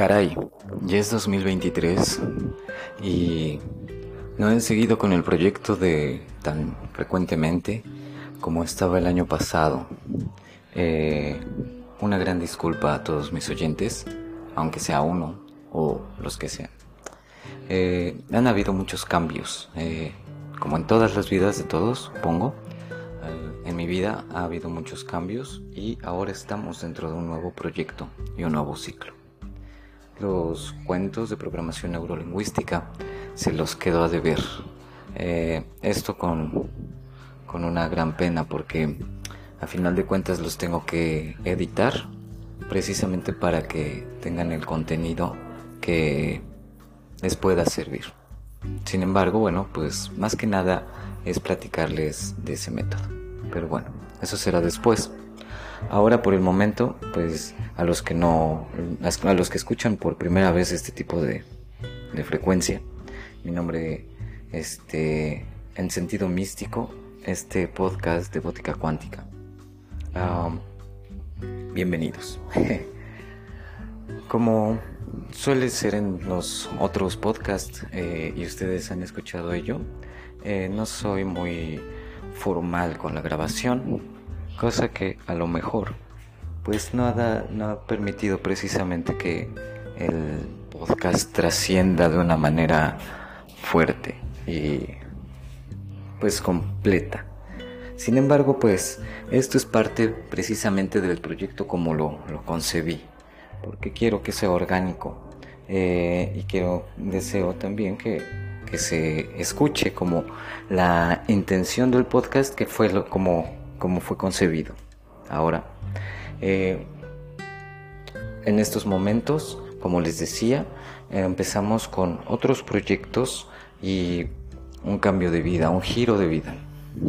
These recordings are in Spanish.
Caray, ya es 2023 y no he seguido con el proyecto de tan frecuentemente como estaba el año pasado. Eh, una gran disculpa a todos mis oyentes, aunque sea uno o los que sean. Eh, han habido muchos cambios, eh, como en todas las vidas de todos, supongo. en mi vida ha habido muchos cambios y ahora estamos dentro de un nuevo proyecto y un nuevo ciclo los cuentos de programación neurolingüística se los quedó a deber. Eh, esto con, con una gran pena porque a final de cuentas los tengo que editar precisamente para que tengan el contenido que les pueda servir. Sin embargo, bueno, pues más que nada es platicarles de ese método. Pero bueno, eso será después. Ahora por el momento, pues a los que no, a los que escuchan por primera vez este tipo de, de frecuencia, mi nombre, este, en sentido místico, este podcast de Bótica Cuántica. bienvenidos. Como suele ser en los otros podcasts eh, y ustedes han escuchado ello, eh, no soy muy formal con la grabación cosa que a lo mejor pues no ha, no ha permitido precisamente que el podcast trascienda de una manera fuerte y pues completa. Sin embargo, pues esto es parte precisamente del proyecto como lo, concebí, porque quiero que sea orgánico eh, y quiero, deseo también que, que, se escuche como la intención del podcast que fue lo, como como fue concebido. Ahora, eh, en estos momentos, como les decía, empezamos con otros proyectos y un cambio de vida, un giro de vida.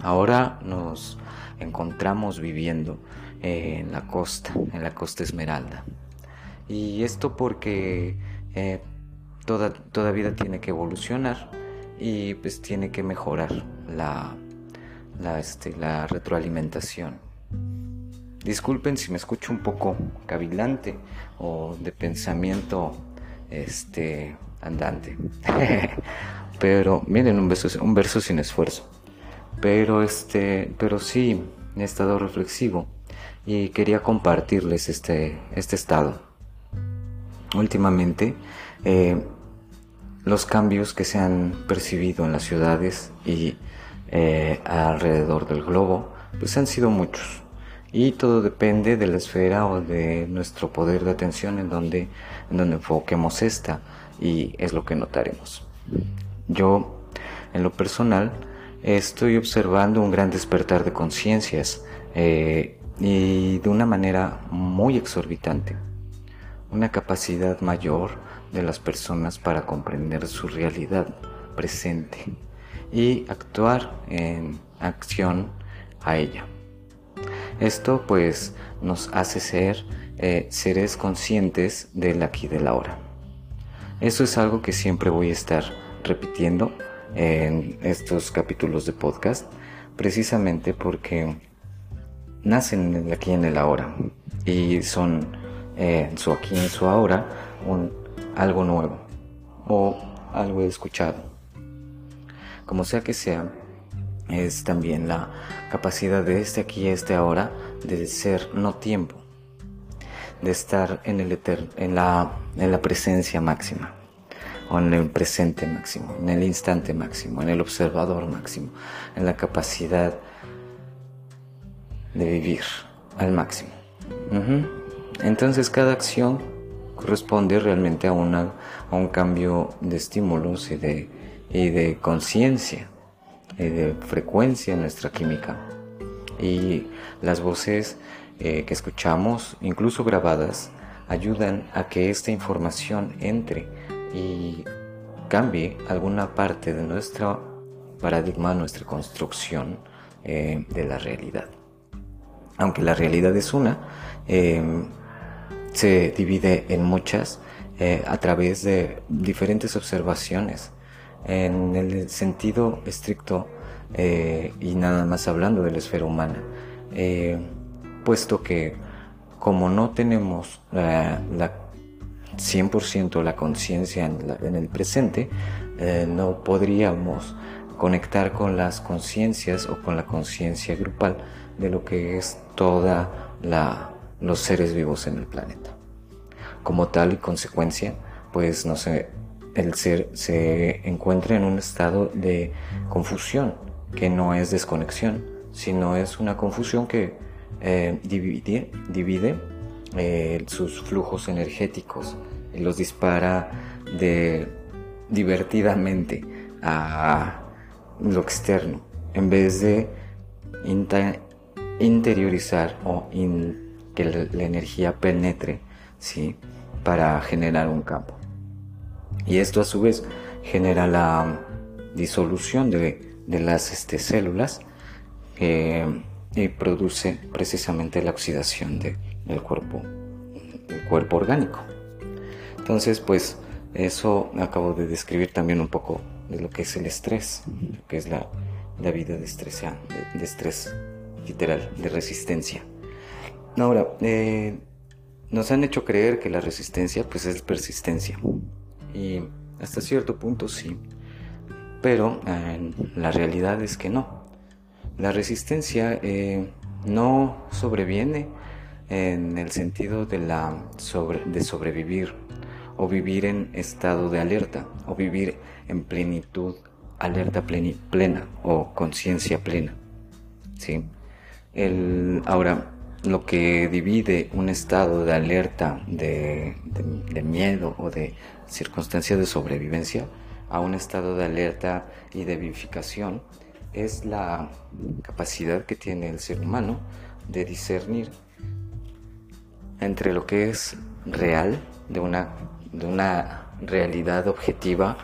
Ahora nos encontramos viviendo en la costa, en la costa Esmeralda. Y esto porque eh, toda, toda vida tiene que evolucionar y pues tiene que mejorar la la, este, la retroalimentación. Disculpen si me escucho un poco cavilante o de pensamiento este, andante. pero miren, un verso, un verso sin esfuerzo. Pero, este, pero sí, he estado reflexivo y quería compartirles este, este estado. Últimamente, eh, los cambios que se han percibido en las ciudades y eh, alrededor del globo, pues han sido muchos. Y todo depende de la esfera o de nuestro poder de atención en donde, en donde enfoquemos esta y es lo que notaremos. Yo, en lo personal, estoy observando un gran despertar de conciencias eh, y de una manera muy exorbitante. Una capacidad mayor de las personas para comprender su realidad presente y actuar en acción a ella. Esto pues nos hace ser eh, seres conscientes del aquí y del ahora. Eso es algo que siempre voy a estar repitiendo en estos capítulos de podcast, precisamente porque nacen en el aquí y en el ahora y son eh, su aquí y en su ahora algo nuevo o algo escuchado como sea que sea, es también la capacidad de este aquí y este ahora de ser no tiempo, de estar en, el en, la, en la presencia máxima, o en el presente máximo, en el instante máximo, en el observador máximo, en la capacidad de vivir al máximo. Entonces cada acción corresponde realmente a, una, a un cambio de estímulos y de y de conciencia y de frecuencia en nuestra química. Y las voces eh, que escuchamos, incluso grabadas, ayudan a que esta información entre y cambie alguna parte de nuestro paradigma, nuestra construcción eh, de la realidad. Aunque la realidad es una, em, se divide en muchas eh, a través de diferentes observaciones en el sentido estricto eh, y nada más hablando de la esfera humana, eh, puesto que como no tenemos la, 100% la conciencia en, el presente, eh, no podríamos conectar con las conciencias o con la conciencia grupal de lo que es toda los seres vivos en el planeta. Como tal y consecuencia, pues no sé, el ser se encuentra en un estado de confusión, que no es desconexión, sino es una confusión que eh, divide, eh, sus flujos energéticos y los dispara de divertidamente a lo externo en vez de interiorizar o que la, energía penetre ¿sí? para generar un campo. Y esto a su vez genera la disolución de, las este, células eh, y produce precisamente la oxidación del cuerpo, del cuerpo orgánico. Entonces, pues eso acabo de describir también un poco de lo que es el estrés, que es la, vida de estrés, de, estrés literal, de resistencia. Ahora, eh, nos han hecho creer que la resistencia pues es persistencia. Y hasta cierto punto sí. Pero la realidad es que no. La resistencia eh, no sobreviene en el sentido de, la de sobrevivir o vivir en estado de alerta o vivir en plenitud, alerta plena o conciencia plena. ¿sí? El, ahora, lo que divide un estado de alerta, de, miedo o de circunstancia de sobrevivencia a un estado de alerta y de vivificación es la capacidad que tiene el ser humano de discernir entre lo que es real, de una, de una realidad objetiva,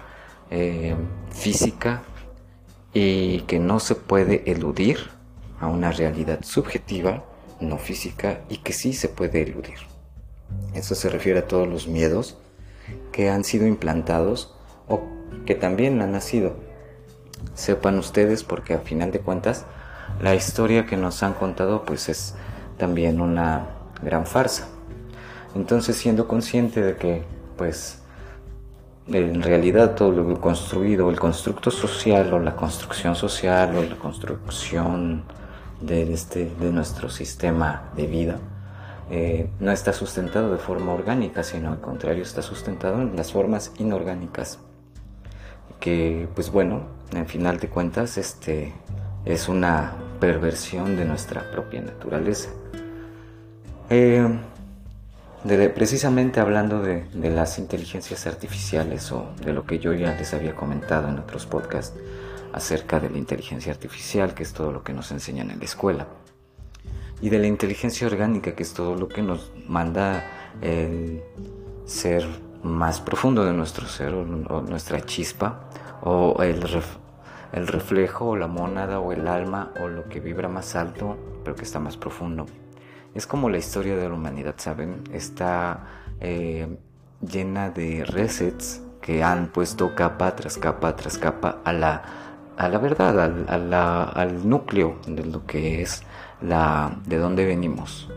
eh, física, y que no se puede eludir a una realidad subjetiva, no física y que sí se puede eludir. Eso se refiere a todos los miedos que han sido implantados o que también han nacido. Sepan ustedes porque a final de cuentas la historia que nos han contado pues es también una gran farsa. Entonces siendo consciente de que pues en realidad todo lo construido, el constructo social o la construcción social o la construcción de, este, de nuestro sistema de vida eh, no está sustentado de forma orgánica, sino al contrario está sustentado en las formas inorgánicas. Que pues bueno, en final de cuentas este, es una perversión de nuestra propia naturaleza. Eh, precisamente hablando de, de, las inteligencias artificiales o de lo que yo ya les había comentado en otros podcasts, acerca de la inteligencia artificial, que es todo lo que nos enseñan en la escuela, y de la inteligencia orgánica, que es todo lo que nos manda el ser más profundo de nuestro ser, o, nuestra chispa, o el, el reflejo, o la mónada, o el alma, o lo que vibra más alto, pero que está más profundo. Es como la historia de la humanidad, ¿saben? Está eh, llena de resets que han puesto capa tras capa tras capa a la a la verdad, al, al, núcleo de lo que es la, de dónde venimos.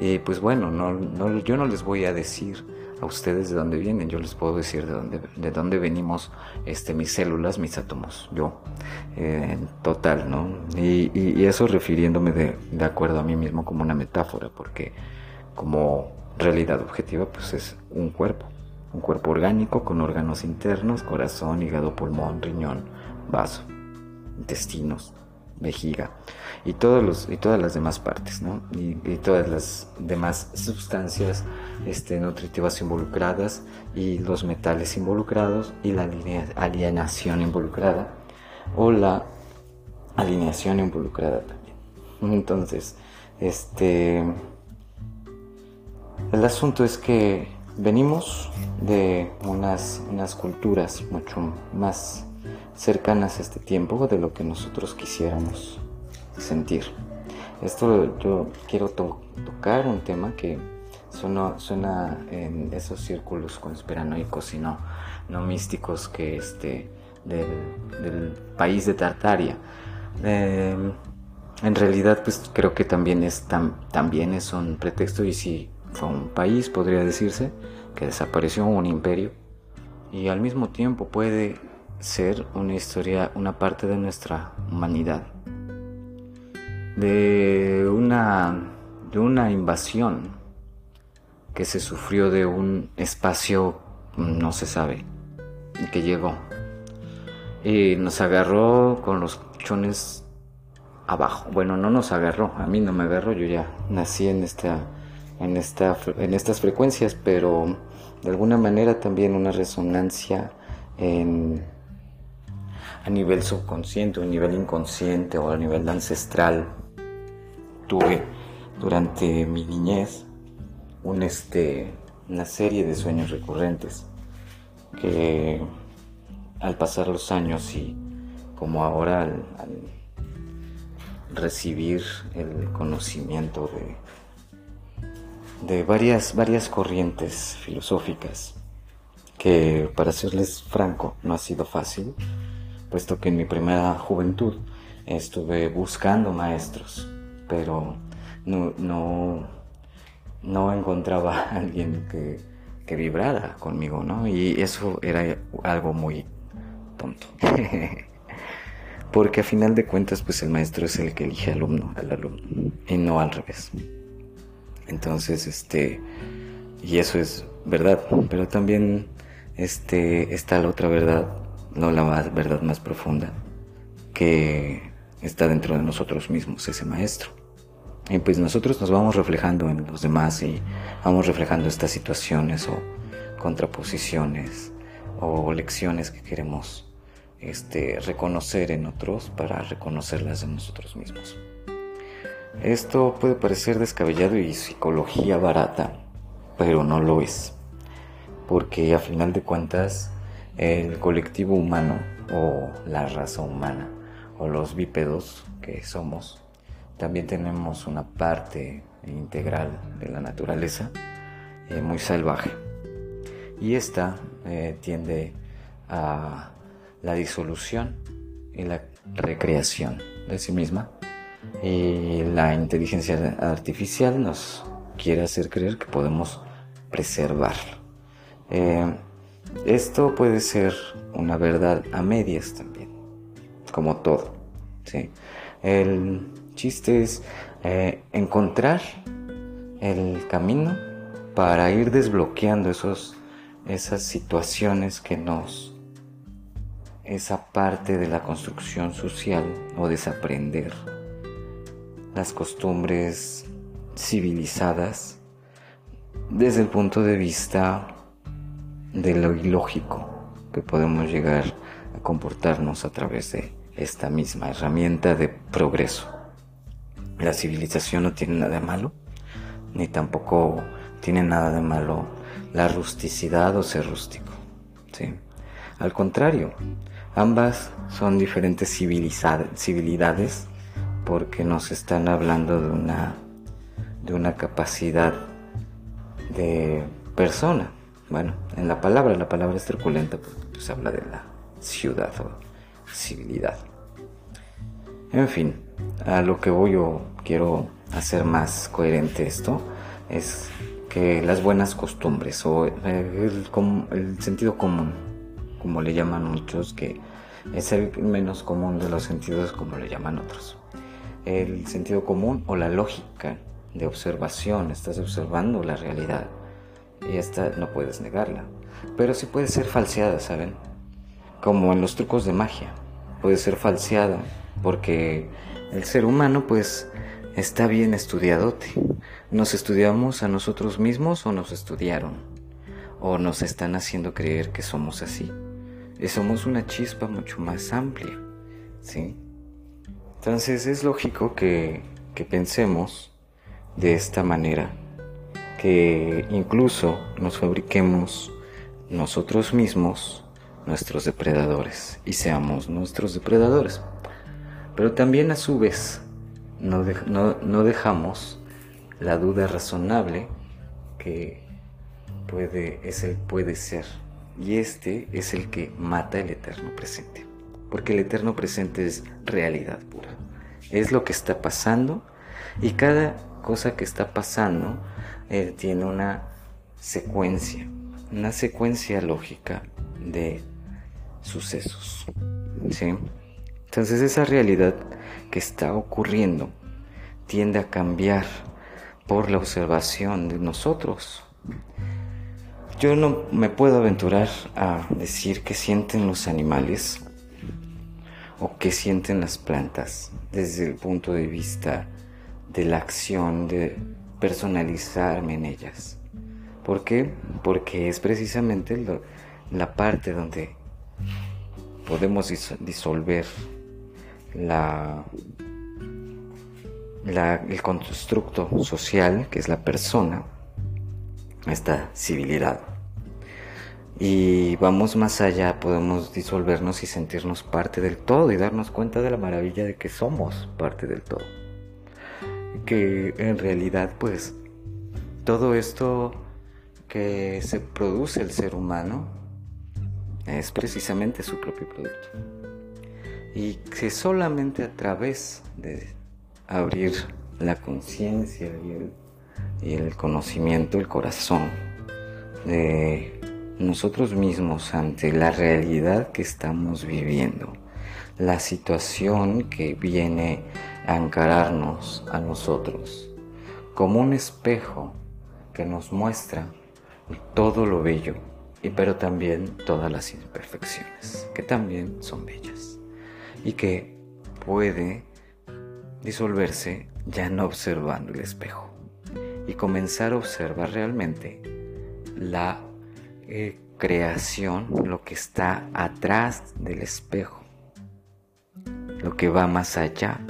Y pues bueno, no, no, yo no les voy a decir a ustedes de dónde vienen, yo les puedo decir de dónde, de dónde venimos este, mis células, mis átomos, yo, eh, total, ¿no? Y, y, eso refiriéndome de, de, acuerdo a mí mismo como una metáfora, porque como realidad objetiva, pues es un cuerpo, un cuerpo orgánico con órganos internos, corazón, hígado, pulmón, riñón, vaso intestinos, vejiga y, todos los, y todas las demás partes, ¿no? y, todas las demás sustancias este, nutritivas involucradas y los metales involucrados y la alienación involucrada o la alineación involucrada también. Entonces, este, el asunto es que venimos de unas, unas culturas mucho más cercanas a este tiempo de lo que nosotros quisiéramos sentir. Esto yo quiero tocar un tema que suena, suena, en esos círculos conspiranoicos y no, no místicos que este, del, país de Tartaria. Em, en realidad pues creo que también es, también es un pretexto y si fue un país podría decirse que desapareció un imperio y al mismo tiempo puede ser una historia, una parte de nuestra humanidad, de una, de una invasión que se sufrió de un espacio, no se sabe, que llegó y nos agarró con los chones abajo. Bueno, no nos agarró, a mí no me agarró, yo ya nací en esta en esta en estas frecuencias, pero de alguna manera también una resonancia en a nivel subconsciente, a nivel inconsciente o a nivel ancestral tuve durante mi niñez este una serie de sueños recurrentes que al pasar los años y como ahora al, recibir el conocimiento de, de varias, varias corrientes filosóficas que para serles franco no ha sido fácil puesto que en mi primera juventud estuve buscando maestros, pero no, no, no encontraba a alguien que, que vibrara conmigo, ¿no? Y eso era algo muy tonto. Porque a final de cuentas, pues el maestro es el que elige al alumno, al alumno, y no al revés. Entonces, este, y eso es verdad, pero también este, está la otra verdad no la verdad más profunda, que está dentro de nosotros mismos, ese maestro. Y pues nosotros nos vamos reflejando en los demás y vamos reflejando estas situaciones o contraposiciones o lecciones que queremos este, reconocer en otros para reconocerlas en nosotros mismos. Esto puede parecer descabellado y psicología barata, pero no lo es, porque a final de cuentas el colectivo humano o la raza humana o los bípedos que somos, también tenemos una parte integral de la naturaleza eh, muy salvaje. Y esta eh, tiende a la disolución y la recreación de sí misma. Y la inteligencia artificial nos quiere hacer creer que podemos preservarlo. Eh, esto puede ser una verdad a medias también, como todo. ¿sí? El chiste es eh, encontrar el camino para ir desbloqueando esos, esas situaciones que nos... esa parte de la construcción social o desaprender las costumbres civilizadas desde el punto de vista de lo ilógico que podemos llegar a comportarnos a través de esta misma herramienta de progreso. La civilización no tiene nada de malo, ni tampoco tiene nada de malo la rusticidad o ser rústico. ¿sí? Al contrario, ambas son diferentes civilidades porque nos están hablando de una, de una capacidad de persona bueno, en la palabra, la palabra es truculenta porque pues, habla de la ciudad o civilidad. En fin, a lo que voy o quiero hacer más coherente esto es que las buenas costumbres o el, el sentido común, como le llaman muchos, que es el menos común de los sentidos como le llaman otros. El sentido común o la lógica de observación, estás observando la realidad y esta no puedes negarla. Pero sí puede ser falseada, ¿saben? Como en los trucos de magia. Puede ser falseada porque el ser humano pues está bien estudiadote. ¿Nos estudiamos a nosotros mismos o nos estudiaron? ¿O nos están haciendo creer que somos así? Y somos una chispa mucho más amplia, ¿sí? Entonces es lógico que, que pensemos de esta manera incluso nos fabriquemos nosotros mismos nuestros depredadores y seamos nuestros depredadores. Pero también a su vez no, no, dejamos la duda razonable que puede, es el puede ser. Y este es el que mata el eterno presente. Porque el eterno presente es realidad pura. Es lo que está pasando y cada cosa que está pasando tiene una secuencia una secuencia lógica de sucesos. ¿sí? Entonces esa realidad que está ocurriendo tiende a cambiar por la observación de nosotros. Yo no me puedo aventurar a decir qué sienten los animales o qué sienten las plantas desde el punto de vista de la acción de personalizarme en ellas. ¿Por qué? Porque es precisamente la parte donde podemos disolver la, el constructo social, que es la persona, esta civilidad. Y vamos más allá, podemos disolvernos y sentirnos parte del todo y darnos cuenta de la maravilla de que somos parte del todo. Que en realidad pues todo esto que se produce el ser humano es precisamente su propio producto. Y que solamente a través de abrir la conciencia y el, conocimiento, el corazón de nosotros mismos ante la realidad que estamos viviendo, la situación que viene a encararnos a nosotros, como un espejo que nos muestra todo lo bello, y pero también todas las imperfecciones, que también son bellas, y que puede disolverse ya no observando el espejo, y comenzar a observar realmente la eh, creación, lo que está atrás del espejo, lo que va más allá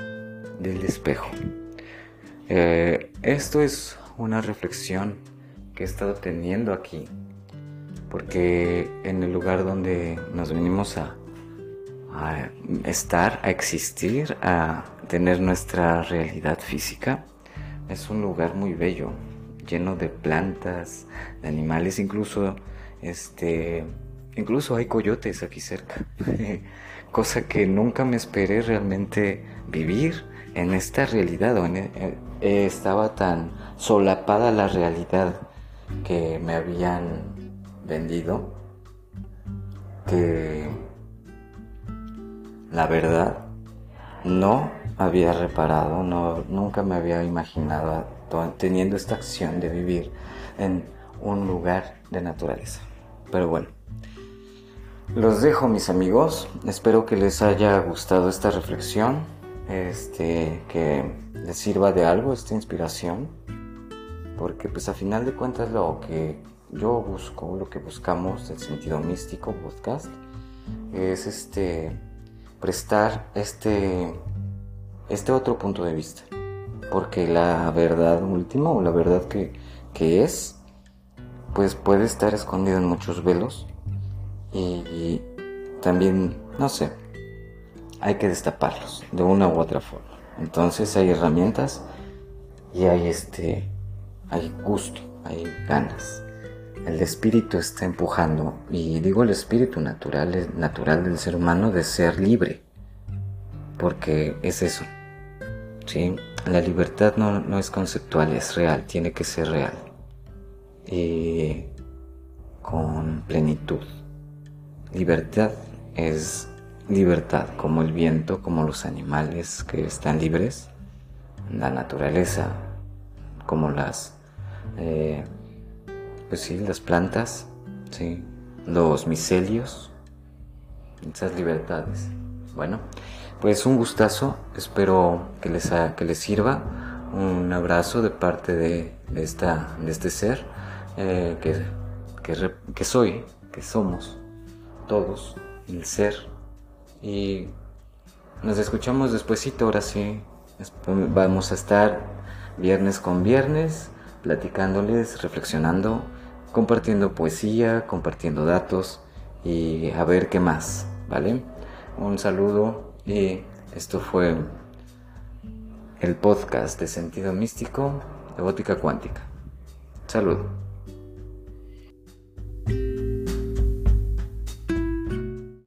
del espejo. Eh, esto es una reflexión que he estado teniendo aquí. Porque en el lugar donde nos venimos a, estar, a existir, a tener nuestra realidad física, es un lugar muy bello, lleno de plantas, de animales, incluso este incluso hay coyotes aquí cerca. Cosa que nunca me esperé realmente vivir en esta realidad. O e, eh, estaba tan solapada la realidad que me habían vendido que la verdad no había reparado, no, nunca me había imaginado teniendo esta acción de vivir en un lugar de naturaleza. Pero bueno, los dejo mis amigos, espero que les haya gustado esta reflexión, este, que les sirva de algo esta inspiración porque pues a final de cuentas lo que yo busco, lo que buscamos del sentido místico podcast, es este prestar este, este otro punto de vista. Porque la verdad última o la verdad que, que es, pues puede estar escondida en muchos velos y también, no sé, hay que destaparlos de una u otra forma. Entonces hay herramientas y hay este hay gusto, hay ganas. El espíritu está empujando, y digo el espíritu natural, natural del ser humano de ser libre, porque es eso. ¿sí? La libertad no, no es conceptual, es real, tiene que ser real. Y con plenitud. Libertad es libertad, como el viento, como los animales que están libres, la naturaleza, como las eh, pues sí, las plantas, sí, los micelios, esas libertades. Bueno, pues un gustazo, espero que les, que les sirva. Un abrazo de parte de, esta, de este ser eh, que, que, soy, que somos todos, el ser. Y nos escuchamos despuesito, ahora sí. Vamos a estar viernes con viernes platicándoles, reflexionando, compartiendo poesía, compartiendo datos y a ver qué más, ¿vale? Un saludo y esto fue el podcast de sentido místico de Bótica Cuántica. Saludo.